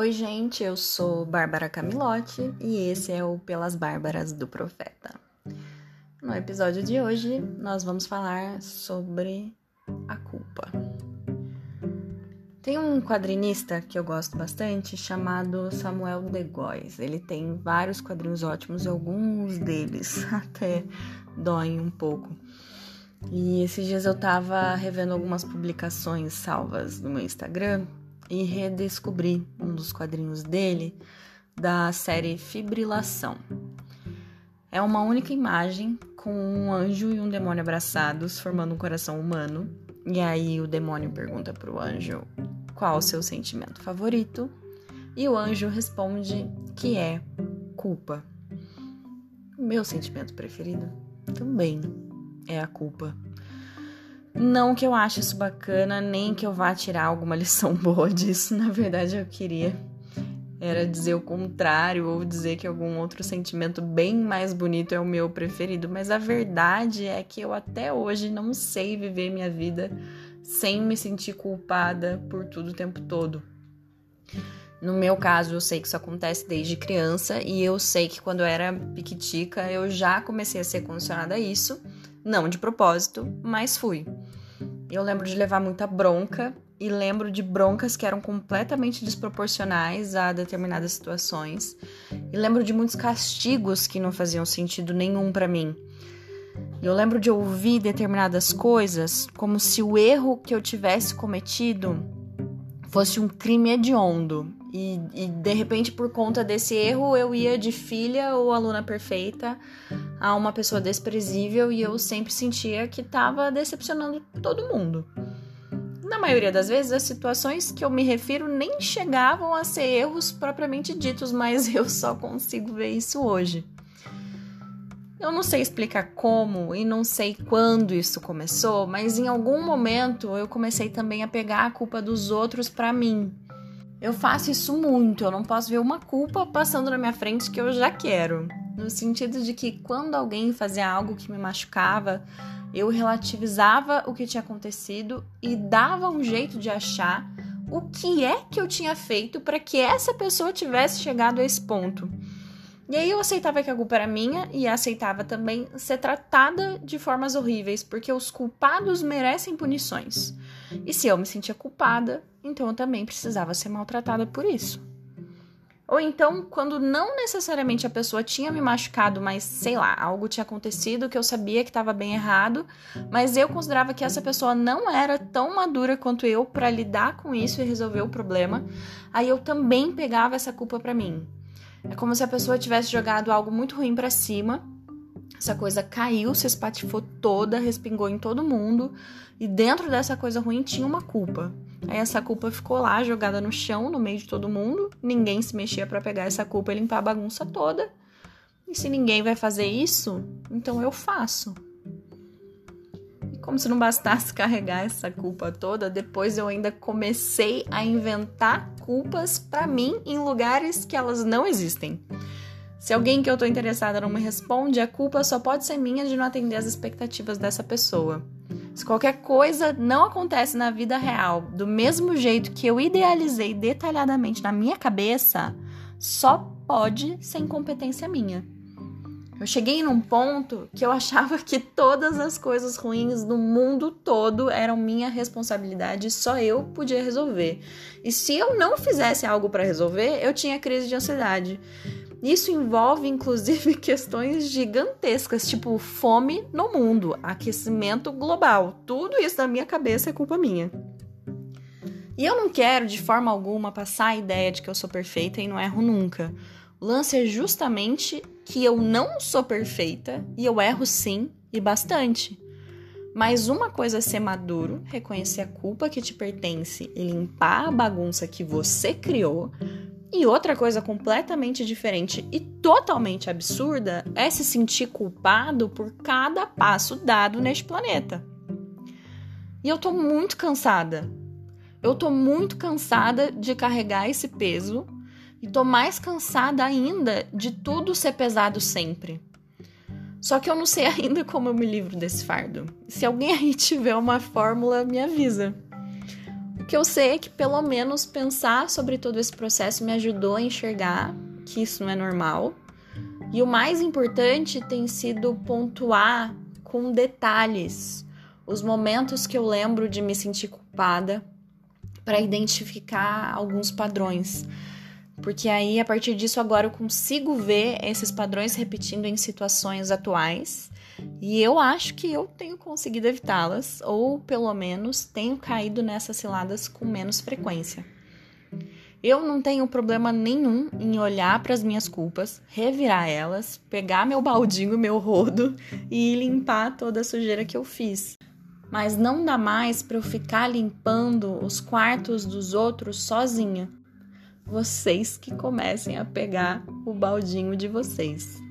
Oi, gente, eu sou Bárbara Camilotti e esse é o Pelas Bárbaras do Profeta. No episódio de hoje, nós vamos falar sobre a culpa. Tem um quadrinista que eu gosto bastante chamado Samuel De. Ele tem vários quadrinhos ótimos e alguns deles até doem um pouco. E esses dias eu tava revendo algumas publicações salvas no meu Instagram e redescobri um dos quadrinhos dele da série Fibrilação. É uma única imagem com um anjo e um demônio abraçados, formando um coração humano. E aí o demônio pergunta pro anjo qual o seu sentimento favorito, e o anjo responde que é culpa. Meu sentimento preferido também é a culpa. Não que eu ache isso bacana, nem que eu vá tirar alguma lição boa disso. Na verdade, eu queria era dizer o contrário ou dizer que algum outro sentimento bem mais bonito é o meu preferido, mas a verdade é que eu até hoje não sei viver minha vida sem me sentir culpada por tudo o tempo todo. No meu caso, eu sei que isso acontece desde criança e eu sei que quando eu era piquitica eu já comecei a ser condicionada a isso. Não de propósito, mas fui. Eu lembro de levar muita bronca e lembro de broncas que eram completamente desproporcionais a determinadas situações. E lembro de muitos castigos que não faziam sentido nenhum para mim. Eu lembro de ouvir determinadas coisas como se o erro que eu tivesse cometido fosse um crime hediondo e, e, de repente, por conta desse erro, eu ia de filha ou aluna perfeita a uma pessoa desprezível e eu sempre sentia que estava decepcionando todo mundo. Na maioria das vezes, as situações que eu me refiro nem chegavam a ser erros propriamente ditos, mas eu só consigo ver isso hoje. Eu não sei explicar como e não sei quando isso começou, mas em algum momento eu comecei também a pegar a culpa dos outros para mim eu faço isso muito, eu não posso ver uma culpa passando na minha frente que eu já quero. No sentido de que quando alguém fazia algo que me machucava, eu relativizava o que tinha acontecido e dava um jeito de achar o que é que eu tinha feito para que essa pessoa tivesse chegado a esse ponto. E aí eu aceitava que a culpa era minha e aceitava também ser tratada de formas horríveis, porque os culpados merecem punições. E se eu me sentia culpada, então eu também precisava ser maltratada por isso. Ou então, quando não necessariamente a pessoa tinha me machucado, mas sei lá, algo tinha acontecido que eu sabia que estava bem errado, mas eu considerava que essa pessoa não era tão madura quanto eu para lidar com isso e resolver o problema, aí eu também pegava essa culpa para mim. É como se a pessoa tivesse jogado algo muito ruim para cima essa coisa caiu, se espatifou toda, respingou em todo mundo, e dentro dessa coisa ruim tinha uma culpa. Aí essa culpa ficou lá jogada no chão, no meio de todo mundo. Ninguém se mexia para pegar essa culpa e limpar a bagunça toda. E se ninguém vai fazer isso, então eu faço. E como se não bastasse carregar essa culpa toda, depois eu ainda comecei a inventar culpas para mim em lugares que elas não existem. Se alguém que eu tô interessada não me responde, a culpa só pode ser minha de não atender as expectativas dessa pessoa. Se qualquer coisa não acontece na vida real do mesmo jeito que eu idealizei detalhadamente na minha cabeça, só pode ser incompetência minha. Eu cheguei num ponto que eu achava que todas as coisas ruins do mundo todo eram minha responsabilidade e só eu podia resolver. E se eu não fizesse algo para resolver, eu tinha crise de ansiedade. Isso envolve, inclusive, questões gigantescas, tipo fome no mundo, aquecimento global. Tudo isso na minha cabeça é culpa minha. E eu não quero, de forma alguma, passar a ideia de que eu sou perfeita e não erro nunca. O lance é justamente que eu não sou perfeita e eu erro sim e bastante. Mas uma coisa é ser maduro, reconhecer a culpa que te pertence e limpar a bagunça que você criou, e outra coisa completamente diferente e totalmente absurda é se sentir culpado por cada passo dado neste planeta. E eu tô muito cansada. Eu tô muito cansada de carregar esse peso e tô mais cansada ainda de tudo ser pesado sempre. Só que eu não sei ainda como eu me livro desse fardo. Se alguém aí tiver uma fórmula, me avisa. Que eu sei é que pelo menos pensar sobre todo esse processo me ajudou a enxergar que isso não é normal. E o mais importante tem sido pontuar com detalhes os momentos que eu lembro de me sentir culpada para identificar alguns padrões. Porque aí, a partir disso, agora eu consigo ver esses padrões repetindo em situações atuais. E eu acho que eu tenho conseguido evitá-las, ou pelo menos tenho caído nessas ciladas com menos frequência. Eu não tenho problema nenhum em olhar para as minhas culpas, revirar elas, pegar meu baldinho, meu rodo e limpar toda a sujeira que eu fiz. Mas não dá mais para eu ficar limpando os quartos dos outros sozinha. Vocês que comecem a pegar o baldinho de vocês.